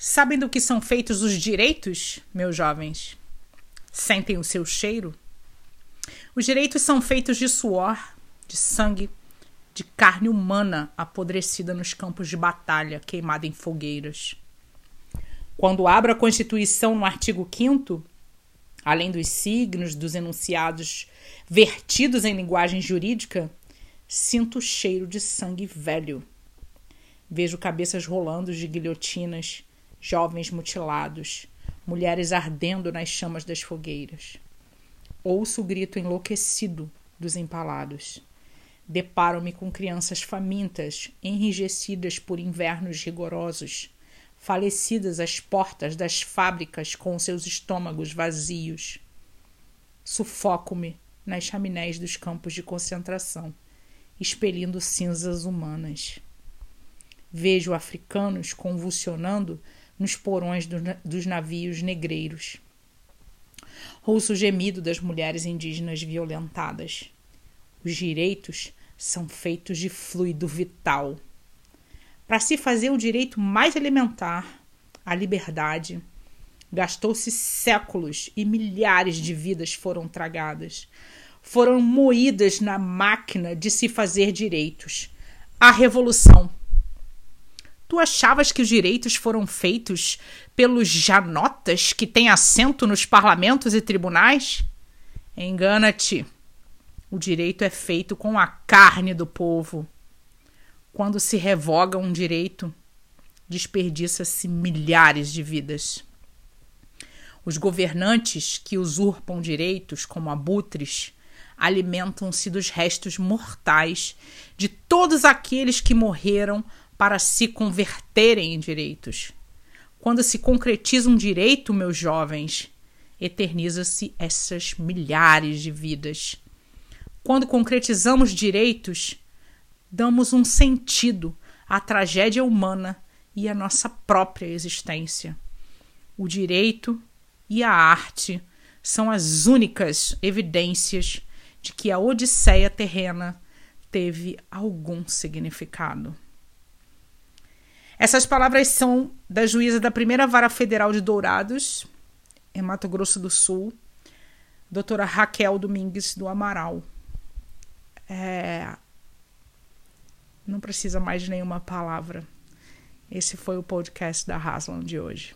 Sabem do que são feitos os direitos, meus jovens? Sentem o seu cheiro? Os direitos são feitos de suor, de sangue, de carne humana apodrecida nos campos de batalha, queimada em fogueiras. Quando abro a Constituição no artigo 5, além dos signos dos enunciados vertidos em linguagem jurídica, sinto o cheiro de sangue velho. Vejo cabeças rolando de guilhotinas, jovens mutilados, mulheres ardendo nas chamas das fogueiras. Ouço o grito enlouquecido dos empalados. Deparo-me com crianças famintas, enrijecidas por invernos rigorosos, falecidas às portas das fábricas com seus estômagos vazios. Sufoco-me nas chaminés dos campos de concentração, expelindo cinzas humanas. Vejo africanos convulsionando nos porões do, dos navios negreiros. Ouço o gemido das mulheres indígenas violentadas. Os direitos são feitos de fluido vital. Para se fazer o direito mais elementar, a liberdade, gastou-se séculos e milhares de vidas foram tragadas. Foram moídas na máquina de se fazer direitos. A revolução Tu achavas que os direitos foram feitos pelos janotas que têm assento nos parlamentos e tribunais? Engana-te. O direito é feito com a carne do povo. Quando se revoga um direito, desperdiça-se milhares de vidas. Os governantes que usurpam direitos como abutres alimentam-se dos restos mortais de todos aqueles que morreram para se converterem em direitos. Quando se concretiza um direito, meus jovens, eterniza-se essas milhares de vidas. Quando concretizamos direitos, damos um sentido à tragédia humana e à nossa própria existência. O direito e a arte são as únicas evidências de que a Odisseia terrena teve algum significado. Essas palavras são da juíza da primeira vara federal de Dourados, em Mato Grosso do Sul, doutora Raquel Domingues do Amaral. É... Não precisa mais de nenhuma palavra. Esse foi o podcast da Haslam de hoje.